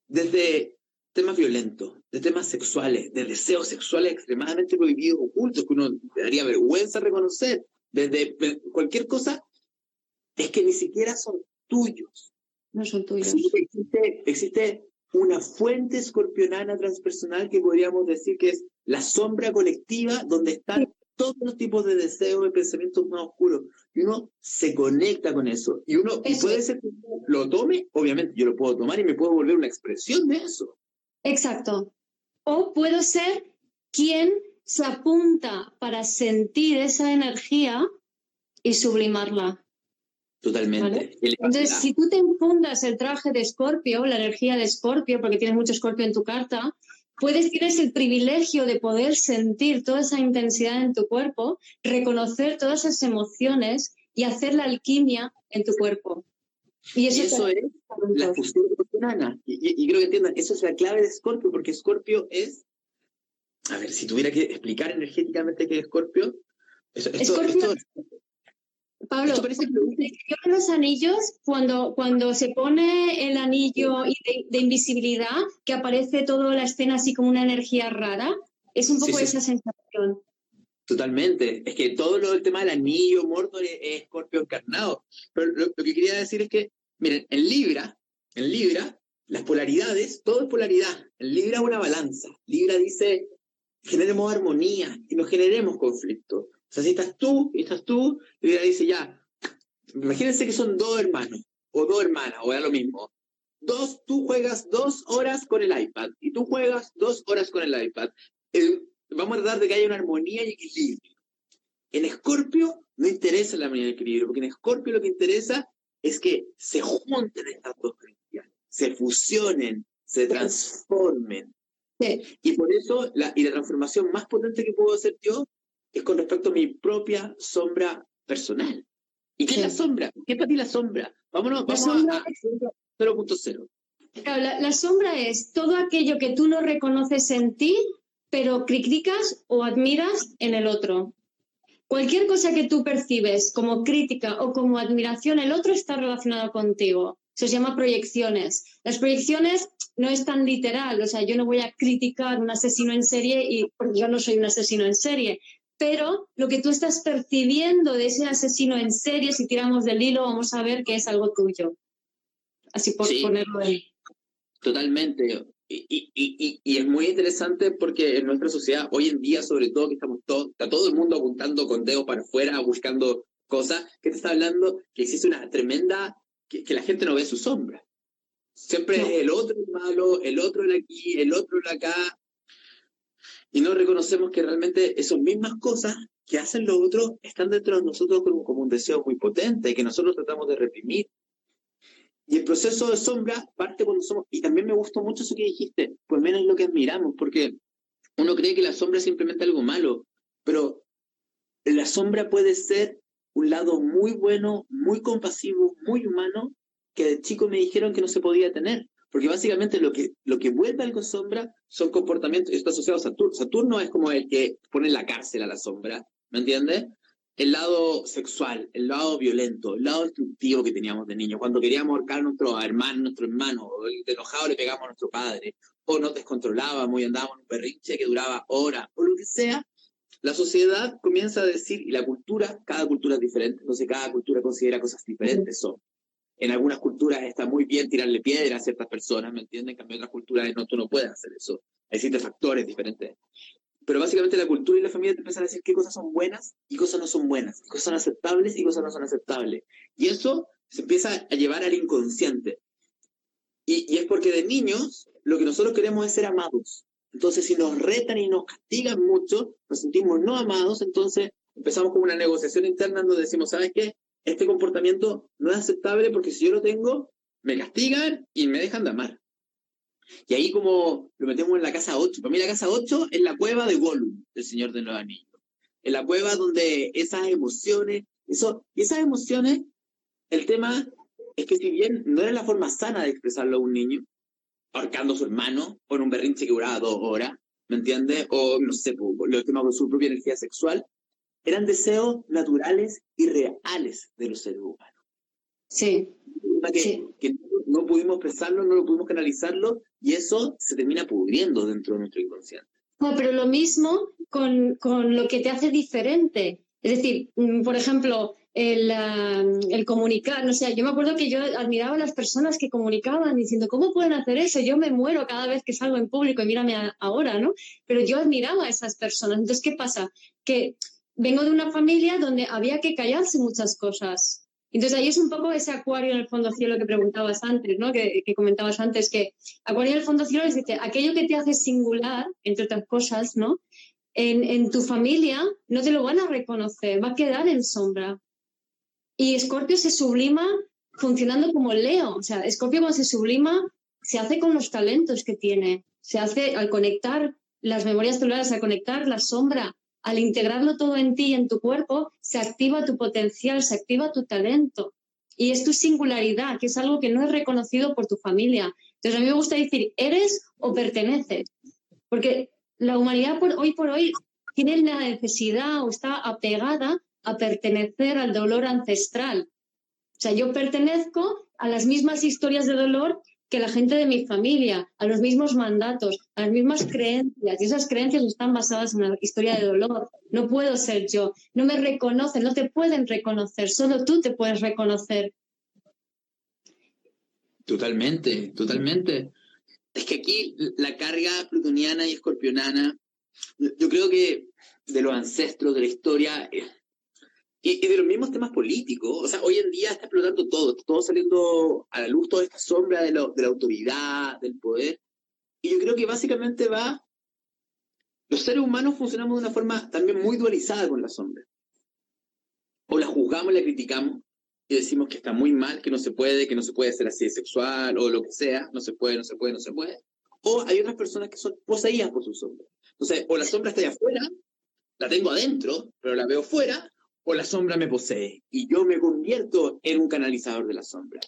desde temas violentos, de temas sexuales, de deseos sexuales extremadamente prohibidos, ocultos, que uno daría vergüenza reconocer, desde cualquier cosa, es que ni siquiera son tuyos. No son tuyos. Existe, existe una fuente escorpionana transpersonal que podríamos decir que es la sombra colectiva donde están todos los tipos de deseos y pensamientos más oscuros. Y uno se conecta con eso. Y uno puede ser que lo tome, obviamente yo lo puedo tomar y me puedo volver una expresión de eso. Exacto. O puedo ser quien se apunta para sentir esa energía y sublimarla. Totalmente. Entonces, si tú te infundas el traje de Escorpio, la energía de Escorpio, porque tienes mucho Escorpio en tu carta, puedes, tienes el privilegio de poder sentir toda esa intensidad en tu cuerpo, reconocer todas esas emociones y hacer la alquimia en tu cuerpo. Y eso, es la fusión Y, y, creo que entiendan, eso es la clave de Scorpio, porque Scorpio es, a ver, si tuviera que explicar energéticamente qué es Scorpio, esto, Pablo, los anillos, cuando, cuando se pone el anillo de, invisibilidad, que aparece toda la escena así como una energía rara, es un poco esa sensación. Totalmente. Es que todo lo del tema del anillo, Mordor, es, Escorpio encarnado. Pero lo, que quería decir es que, miren, en Libra, en Libra, las polaridades, todo es polaridad. En Libra es una balanza. Libra dice, generemos armonía y no generemos conflicto. O sea, si estás tú y estás tú, Libra dice ya, imagínense que son dos hermanos o dos hermanas, o era lo mismo. Dos, tú juegas dos horas con el iPad y tú juegas dos horas con el iPad. El, vamos a tratar de que haya una armonía y equilibrio. En Escorpio no interesa la armonía y equilibrio, porque en Escorpio lo que interesa es que se junten estas dos energías, se fusionen, se transformen. Y por eso, la, y la transformación más potente que puedo hacer yo es con respecto a mi propia sombra personal. ¿Y qué es la sombra? ¿Qué es para ti la sombra? Vámonos, vamos a, 0.0. la, la, sombra es todo aquello que tú no reconoces en ti pero criticas o admiras en el otro. Cualquier cosa que tú percibes como crítica o como admiración, el otro está relacionado contigo. Se llama proyecciones. Las proyecciones no es tan literal, o sea, yo no voy a criticar un asesino en serie y porque yo no soy un asesino en serie, pero lo que tú estás percibiendo de ese asesino en serie, si tiramos del hilo, vamos a ver que es algo tuyo. Así por ponerlo ahí. Totalmente. Y, y, y, es muy interesante porque en nuestra sociedad, hoy en día, sobre todo, que estamos todo, está todo el mundo apuntando con dedo para afuera, buscando cosas, que te está hablando que existe una tremenda, que, la gente no ve su sombra. Siempre es el otro el malo, el otro el aquí, el otro el acá, y no reconocemos que realmente esas mismas cosas que hacen los otros están dentro de nosotros como, un deseo muy potente que nosotros tratamos de reprimir y el proceso de sombra parte cuando somos, y también me gustó mucho eso que dijiste, pues menos lo que admiramos, porque uno cree que la sombra es simplemente algo malo, pero la sombra puede ser un lado muy bueno, muy compasivo, muy humano, que de chico me dijeron que no se podía tener. Porque básicamente lo que, lo que vuelve algo sombra son comportamientos, está asociado a Saturno. Saturno es como el que pone en la cárcel a la sombra, ¿me entiendes? el lado sexual, el lado violento, el lado destructivo que teníamos de niños, cuando queríamos ahorcar a nuestro hermano, nuestro hermano, de enojado le pegamos a nuestro padre, o nos descontrolábamos y andábamos en un perrinche que duraba horas, o lo que sea, la sociedad comienza a decir, y la cultura, cada cultura es diferente, entonces cada cultura considera cosas diferentes. Son. En algunas culturas está muy bien tirarle piedra a ciertas personas, ¿me entienden? En cambio, en otras culturas no, tú no puedes hacer eso. Existen factores diferentes. Pero básicamente la cultura y la familia te empiezan a decir qué cosas son buenas y cosas no son buenas, qué cosas son aceptables y cosas no son aceptables. Y eso se empieza a llevar al inconsciente. Y, y es porque de niños lo que nosotros queremos es ser amados. Entonces, si nos retan y nos castigan mucho, nos sentimos no amados, entonces empezamos con una negociación interna donde decimos, ¿sabes qué? Este comportamiento no es aceptable porque si yo lo tengo, me castigan y me dejan de amar. Y ahí como lo metemos en la casa 8. Para mí la casa 8 es la cueva de Gollum, del Señor de los Anillos. En la cueva donde esas emociones, eso, y esas emociones, el tema es que si bien no era la forma sana de expresarlo a un niño, ahorcando a su hermano, o en un berrinche que duraba dos horas, ¿me entiendes? O, no sé, lo tema con su propia energía sexual, eran deseos naturales y reales de los seres humanos. Sí. Que, no pudimos expresarlo, no lo pudimos canalizarlo, y eso se termina pudriendo dentro de nuestro inconsciente. No, pero lo mismo con, con, lo que te hace diferente. Es decir, mm, por ejemplo, el, el, comunicar, no sé, yo me acuerdo que yo admiraba a las personas que comunicaban diciendo, ¿cómo pueden hacer eso? Yo me muero cada vez que salgo en público y mírame ahora, ¿no? Pero yo admiraba a esas personas. Entonces, ¿qué pasa? Que vengo de una familia donde había que callarse muchas cosas. Entonces ahí es un poco ese acuario en el fondo cielo que preguntabas antes, ¿no? que, comentabas antes, que acuario en el fondo cielo es decir, aquello que te hace singular, entre otras cosas, ¿no? En, tu familia no te lo van a reconocer, va a quedar en sombra. Y Escorpio se sublima funcionando como Leo, o sea, Escorpio cuando se sublima se hace con los talentos que tiene, se hace al conectar las memorias celulares, al conectar la sombra, al integrarlo todo en ti y en tu cuerpo, se activa tu potencial, se activa tu talento. Y es tu singularidad, que es algo que no es reconocido por tu familia. Entonces a mí me gusta decir, eres o perteneces. Porque la humanidad por, hoy por hoy tiene la necesidad o está apegada a pertenecer al dolor ancestral. O sea, yo pertenezco a las mismas historias de dolor que la gente de mi familia, a los mismos mandatos, a las mismas creencias. Y esas creencias están basadas en una historia de dolor. No puedo ser yo. No me reconocen, no te pueden reconocer. Solo tú te puedes reconocer. Totalmente, totalmente. Es que aquí la carga plutoniana y escorpionana, yo creo que de los ancestros, de la historia, eh, y, de los mismos temas políticos. O sea, hoy en día está explotando todo, todo saliendo a la luz, toda esta sombra de, de la autoridad, del poder. Y yo creo que básicamente va... Los seres humanos funcionamos de una forma también muy dualizada con la sombra. O la juzgamos, la criticamos y decimos que está muy mal, que no se puede, que no se puede ser así sexual o lo que sea, no se puede, no se puede, no se puede. O hay otras personas que son poseídas por su sombra. Entonces, o la sombra está allá afuera, la tengo adentro, pero la veo fuera, o la sombra me posee y yo me convierto en un canalizador de la sombra.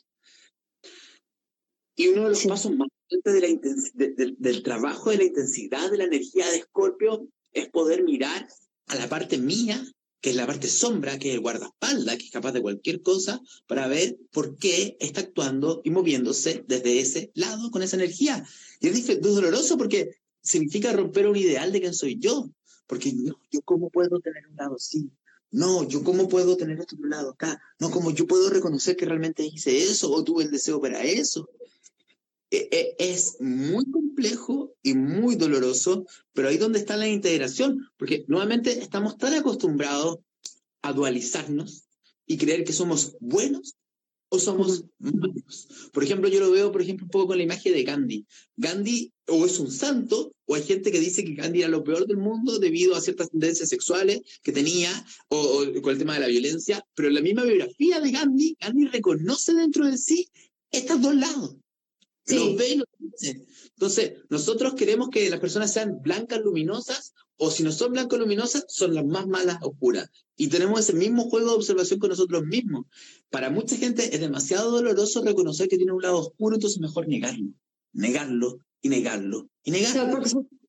Y uno de los pasos más importantes del trabajo de la intensidad de la energía de Escorpio es poder mirar a la parte mía, que es la parte sombra, que es el guardaespaldas, que es capaz de cualquier cosa, para ver por qué está actuando y moviéndose desde ese lado con esa energía. Y es, doloroso porque significa romper un ideal de quién soy yo. Porque yo, yo cómo puedo tener un lado así, no, yo cómo puedo tener esto otro lado acá. No, como yo puedo reconocer que realmente hice eso o tuve el deseo para eso. E, e, es muy complejo y muy doloroso, pero ahí donde está la integración, porque nuevamente estamos tan acostumbrados a dualizarnos y creer que somos buenos o somos malos. Por ejemplo, yo lo veo, por ejemplo, un poco con la imagen de Gandhi. Gandhi o es un santo, o hay gente que dice que Gandhi era lo peor del mundo debido a ciertas tendencias sexuales que tenía, o, con el tema de la violencia, pero en la misma biografía de Gandhi, Gandhi reconoce dentro de sí estos dos lados. Los ve y los dice. Entonces, nosotros queremos que las personas sean blancas, luminosas, o si no son blancas, luminosas, son las más malas, oscuras. Y tenemos ese mismo juego de observación con nosotros mismos. Para mucha gente es demasiado doloroso reconocer que tiene un lado oscuro, entonces mejor negarlo. Negarlo y negarlo y negarlo.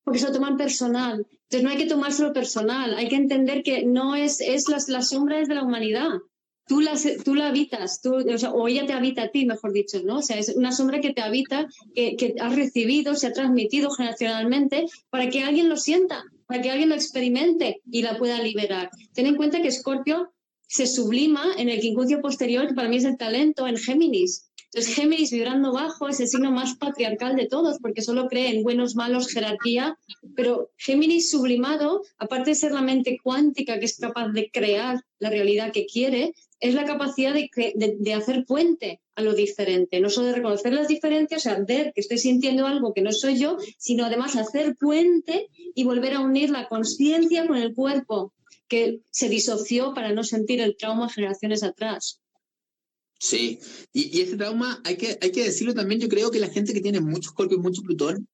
porque, se lo toman personal. Entonces no hay que tomárselo personal. Hay que entender que no es, es las, las sombras de la humanidad tú la, tú la habitas, tú, o, ella te habita a ti, mejor dicho, ¿no? O sea, es una sombra que te habita, que, que has recibido, se ha transmitido generacionalmente para que alguien lo sienta, para que alguien lo experimente y la pueda liberar. Ten en cuenta que Scorpio se sublima en el quincuncio posterior, que para mí es el talento, en Géminis. Entonces, Géminis vibrando bajo es el signo más patriarcal de todos, porque solo cree en buenos, malos, jerarquía. Pero Géminis sublimado, aparte de ser la mente cuántica que es capaz de crear la realidad que quiere, es la capacidad de, de, hacer puente a lo diferente. No solo de reconocer las diferencias, o sea, ver que estoy sintiendo algo que no soy yo, sino además hacer puente y volver a unir la conciencia con el cuerpo, que se disoció para no sentir el trauma generaciones atrás. Sí, y, ese trauma hay que, hay que decirlo también, yo creo que la gente que tiene mucho Scorpio y mucho Plutón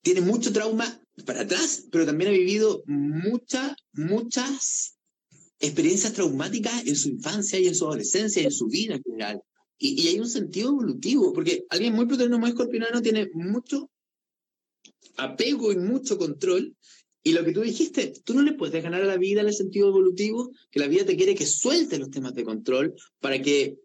tiene mucho trauma para atrás, pero también ha vivido muchas, muchas experiencias traumáticas en su infancia y en su adolescencia y en su vida en general. Y, y hay un sentido evolutivo, porque alguien muy plutoniano, muy escorpionano tiene mucho apego y mucho control y lo que tú dijiste, tú no le puedes ganar a la vida en el sentido evolutivo, que la vida te quiere que sueltes los temas de control para que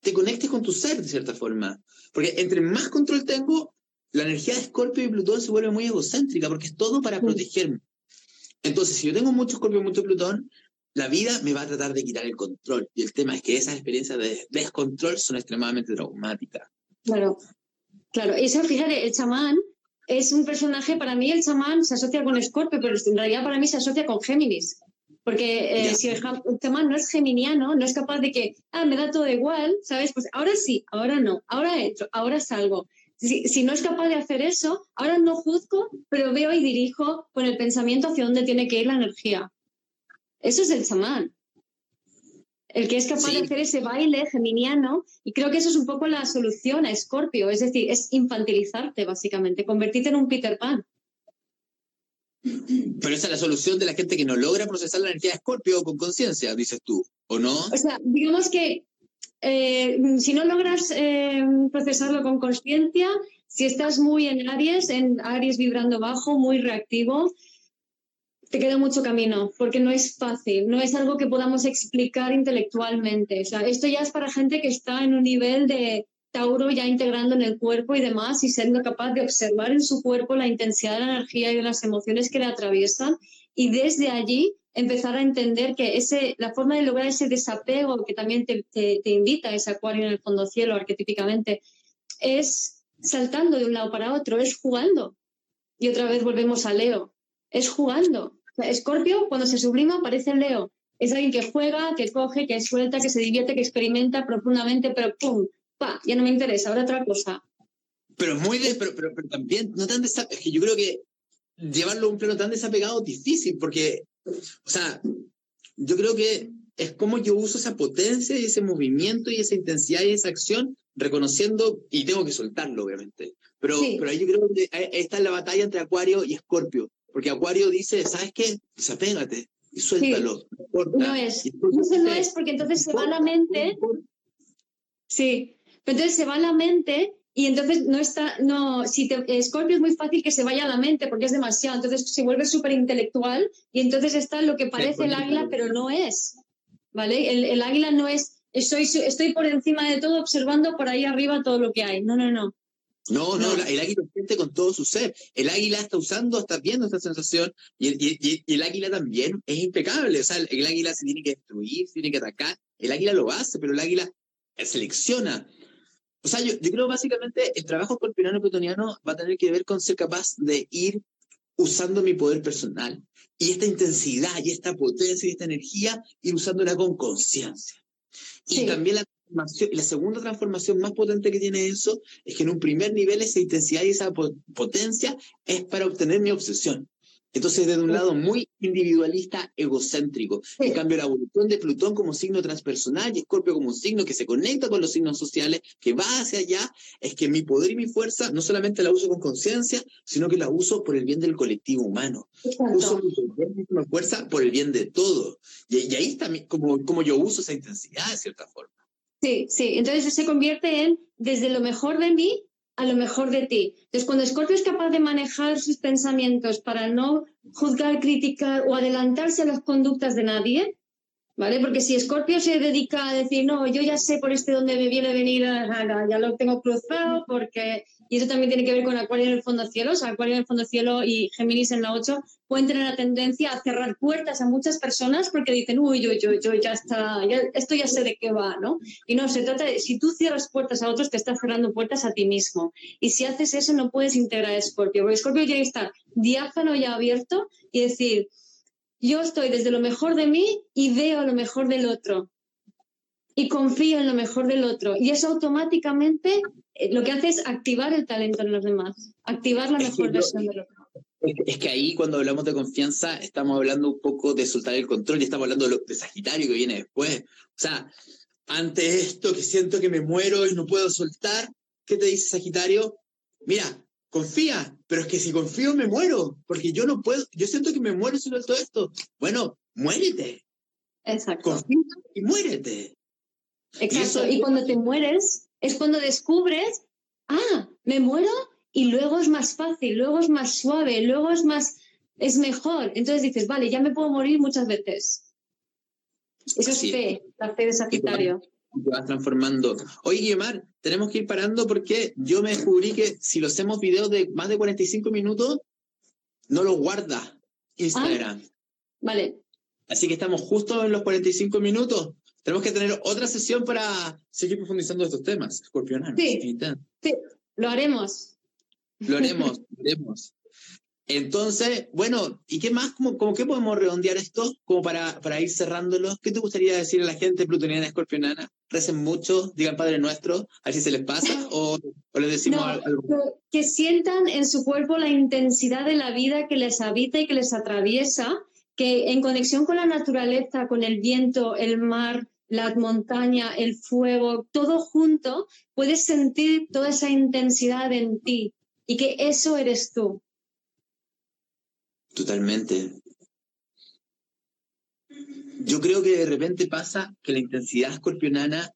te conectes con tu ser de cierta forma. Porque entre más control tengo, la energía de Escorpio y Plutón se vuelve muy egocéntrica porque es todo para protegerme. Entonces, si yo tengo mucho Escorpio y mucho Plutón, la vida me va a tratar de quitar el control. Y el tema es que esas experiencias de descontrol son extremadamente traumáticas. Claro, claro. Y eso, fíjate, el chamán es un personaje, para mí el chamán se asocia con Scorpio, pero en realidad para mí se asocia con Géminis. Porque eh, si el, chamán no es geminiano, no es capaz de que, ah, me da todo igual, ¿sabes? Pues ahora sí, ahora no, ahora entro, ahora salgo. Si, si, no es capaz de hacer eso, ahora no juzgo, pero veo y dirijo con el pensamiento hacia dónde tiene que ir la energía. Eso es el chamán. el que es capaz de hacer ese baile geminiano, y creo que eso es un poco la solución a Escorpio, es decir, es infantilizarte básicamente, convertirte en un Peter Pan. Pero esa es la solución de la gente que no logra procesar la energía de Escorpio con conciencia, dices tú, ¿o no? O sea, digamos que eh, si no logras eh, procesarlo con conciencia, si estás muy en Aries, en Aries vibrando bajo, muy reactivo, te queda mucho camino, porque no es fácil, no es algo que podamos explicar intelectualmente. O sea, esto ya es para gente que está en un nivel de Tauro ya integrando en el cuerpo y demás y siendo capaz de observar en su cuerpo la intensidad de la energía y de las emociones que le atraviesan y desde allí empezar a entender que ese, la forma de lograr ese desapego que también te, te, te invita ese acuario en el fondo cielo arquetípicamente es saltando de un lado para otro, es jugando. Y otra vez volvemos a Leo, es jugando. Escorpio, cuando se sublima, aparece Leo. Es alguien que juega, que coge, que suelta, que se divierte, que experimenta profundamente, pero ¡pum! ¡pa! Ya no me interesa, ahora otra cosa. Pero muy de, pero, pero, también, no tan es que yo creo que llevarlo a un plano tan desapegado es difícil, porque, o sea, yo creo que es como yo uso esa potencia y ese movimiento y esa intensidad y esa acción, reconociendo, y tengo que soltarlo, obviamente. Pero, pero ahí yo creo que está la batalla entre Acuario y Escorpio. Porque Acuario dice, ¿sabes qué? Desapégate y suéltalo. No, es. Eso no es porque entonces se va la mente. Sí. Pero entonces se va la mente y entonces no está, no, si te, Scorpio es muy fácil que se vaya a la mente porque es demasiado, entonces se vuelve súper intelectual y entonces está lo que parece el águila, pero no es, ¿vale? El, el águila no es, estoy, estoy por encima de todo observando por ahí arriba todo lo que hay, no, no, no. No, no, el águila siente con todo su ser. El águila está usando, está viendo esta sensación y, el águila también es impecable. O sea, el, águila se tiene que destruir, se tiene que atacar. El águila lo hace, pero el águila selecciona. O sea, yo, creo básicamente el trabajo escorpiano plutoniano va a tener que ver con ser capaz de ir usando mi poder personal y esta intensidad y esta potencia y esta energía, ir usándola con conciencia. Y también la la segunda transformación más potente que tiene eso es que en un primer nivel esa intensidad y esa potencia es para obtener mi obsesión. Entonces, desde un lado muy individualista, egocéntrico. En cambio, la evolución de Plutón como signo transpersonal y Escorpio como un signo que se conecta con los signos sociales, que va hacia allá, es que mi poder y mi fuerza no solamente la uso con conciencia, sino que la uso por el bien del colectivo humano. Uso mi fuerza por el bien de todo. Y, ahí está como, como yo uso esa intensidad, de cierta forma. Sí, sí. Entonces se convierte en desde lo mejor de mí a lo mejor de ti. Entonces, cuando Scorpio es capaz de manejar sus pensamientos para no juzgar, criticar o adelantarse a las conductas de nadie, Porque si Scorpio se dedica a decir, no, yo ya sé por este dónde me viene venir, ya lo tengo cruzado, porque y eso también tiene que ver con Acuario en el fondo cielo. O sea, Acuario en el fondo cielo y Géminis en la 8 pueden tener la tendencia a cerrar puertas a muchas personas porque dicen, uy, yo, yo, yo, ya está, esto ya sé de qué va, ¿no? Y no, se trata de, si tú cierras puertas a otros, te estás cerrando puertas a ti mismo. Y si haces eso, no puedes integrar a Scorpio, porque Scorpio tiene que estar diáfano y abierto y decir, yo estoy desde lo mejor de mí y veo lo mejor del otro y confío en lo mejor del otro. Y eso automáticamente eh, lo que hace es activar el talento en los demás, activar la mejor versión del otro. Es que ahí cuando hablamos de confianza estamos hablando un poco de soltar el control y estamos hablando de, Sagitario que viene después. O sea, ante esto que siento que me muero y no puedo soltar, ¿qué te dice Sagitario? Mira, confía, pero es que si confío me muero, porque yo no puedo, yo siento que me muero si no todo esto. Bueno, muérete. Exacto. Confía y muérete. Exacto. Y, cuando te mueres es cuando descubres, ah, me muero y luego es más fácil, luego es más suave, luego es más, es mejor. Entonces dices, vale, ya me puedo morir muchas veces. Eso es fe, la fe de Sagitario. Te vas transformando. Oye, Guillemar, tenemos que ir parando porque yo me descubrí que si lo hacemos videos de más de 45 minutos, no lo guarda Instagram. Ah, vale. Así que estamos justo en los 45 minutos. Tenemos que tener otra sesión para seguir profundizando estos temas, escorpionanos. Sí, sí, lo haremos. Lo haremos, (laughs) lo haremos. Entonces, bueno, ¿y qué más? ¿Cómo, cómo qué podemos redondear esto? Como para, para ir cerrándolo. ¿Qué te gustaría decir a la gente plutoniana escorpionana? Recen mucho, digan Padre Nuestro, a ver si se les pasa o, o les decimos algo. Que, que sientan en su cuerpo la intensidad de la vida que les habita y que les atraviesa, que en conexión con la naturaleza, con el viento, el mar, la montaña, el fuego, todo junto, puedes sentir toda esa intensidad en ti y que eso eres tú. Totalmente. Yo creo que de repente pasa que la intensidad escorpionana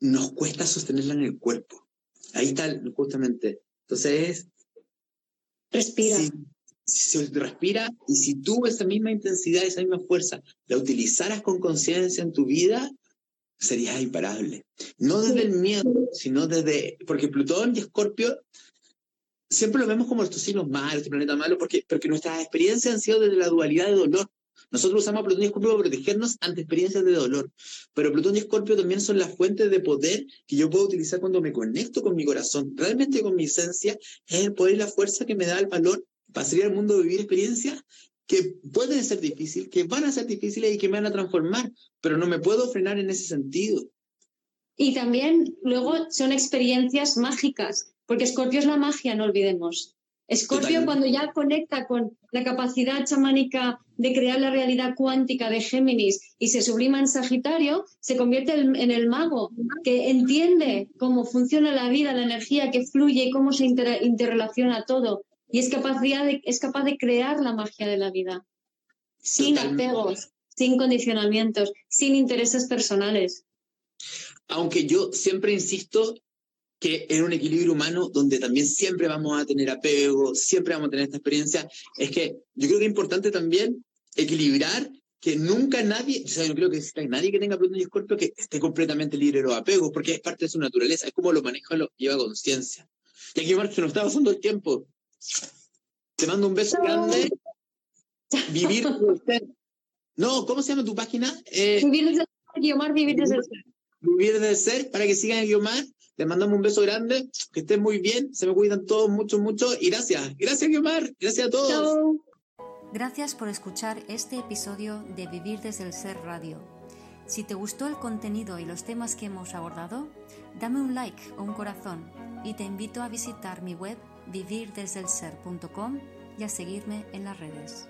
nos cuesta sostenerla en el cuerpo. Ahí está justamente. Entonces, respira. Si, se respira y si tú esa misma intensidad, esa misma fuerza, la utilizaras con conciencia en tu vida, serías imparable. No desde el miedo, sino desde, porque Plutón y Escorpio siempre lo vemos como estos signos malos, este planeta malo, porque, porque nuestras experiencias han sido desde la dualidad de dolor. Nosotros usamos a Plutón y Escorpio para protegernos ante experiencias de dolor, pero Plutón y Escorpio también son las fuentes de poder que yo puedo utilizar cuando me conecto con mi corazón, realmente con mi esencia, es el poder y la fuerza que me da el valor para salir al mundo vivir experiencias que pueden ser difíciles, que van a ser difíciles y que me van a transformar, pero no me puedo frenar en ese sentido. Y también luego son experiencias mágicas, porque Escorpio es la magia, no olvidemos. Escorpio cuando ya conecta con la capacidad chamánica de crear la realidad cuántica de Géminis y se sublima en Sagitario, se convierte en el mago que entiende cómo funciona la vida, la energía que fluye y cómo se interrelaciona todo. Y es, de, es capaz de crear la magia de la vida, sin apegos, sin condicionamientos, sin intereses personales. Aunque yo siempre insisto que en un equilibrio humano donde también siempre vamos a tener apego, siempre vamos a tener esta experiencia, es que yo creo que es importante también equilibrar que nunca nadie, o sea, yo creo que exista nadie que tenga Plutón y Escorpio que esté completamente libre de los apegos, porque es parte de su naturaleza, es como lo maneja, lo lleva conciencia. Y aquí, Marco, se nos está pasando el tiempo. Te mando un beso grande. Vivir (laughs) No, ¿cómo se llama tu página? Eh, vivir desde el ser, vivir desde el ser. Vivir desde el ser, para que sigan el Guiomar. Les mandamos un beso grande, que estén muy bien, se me cuidan todos mucho, mucho y gracias. Gracias, Guiomar. Gracias a todos. Gracias por escuchar este episodio de Vivir desde el Ser Radio. Si te gustó el contenido y los temas que hemos abordado, dame un like o un corazón y te invito a visitar mi web vivirdesdelser.com y a seguirme en las redes.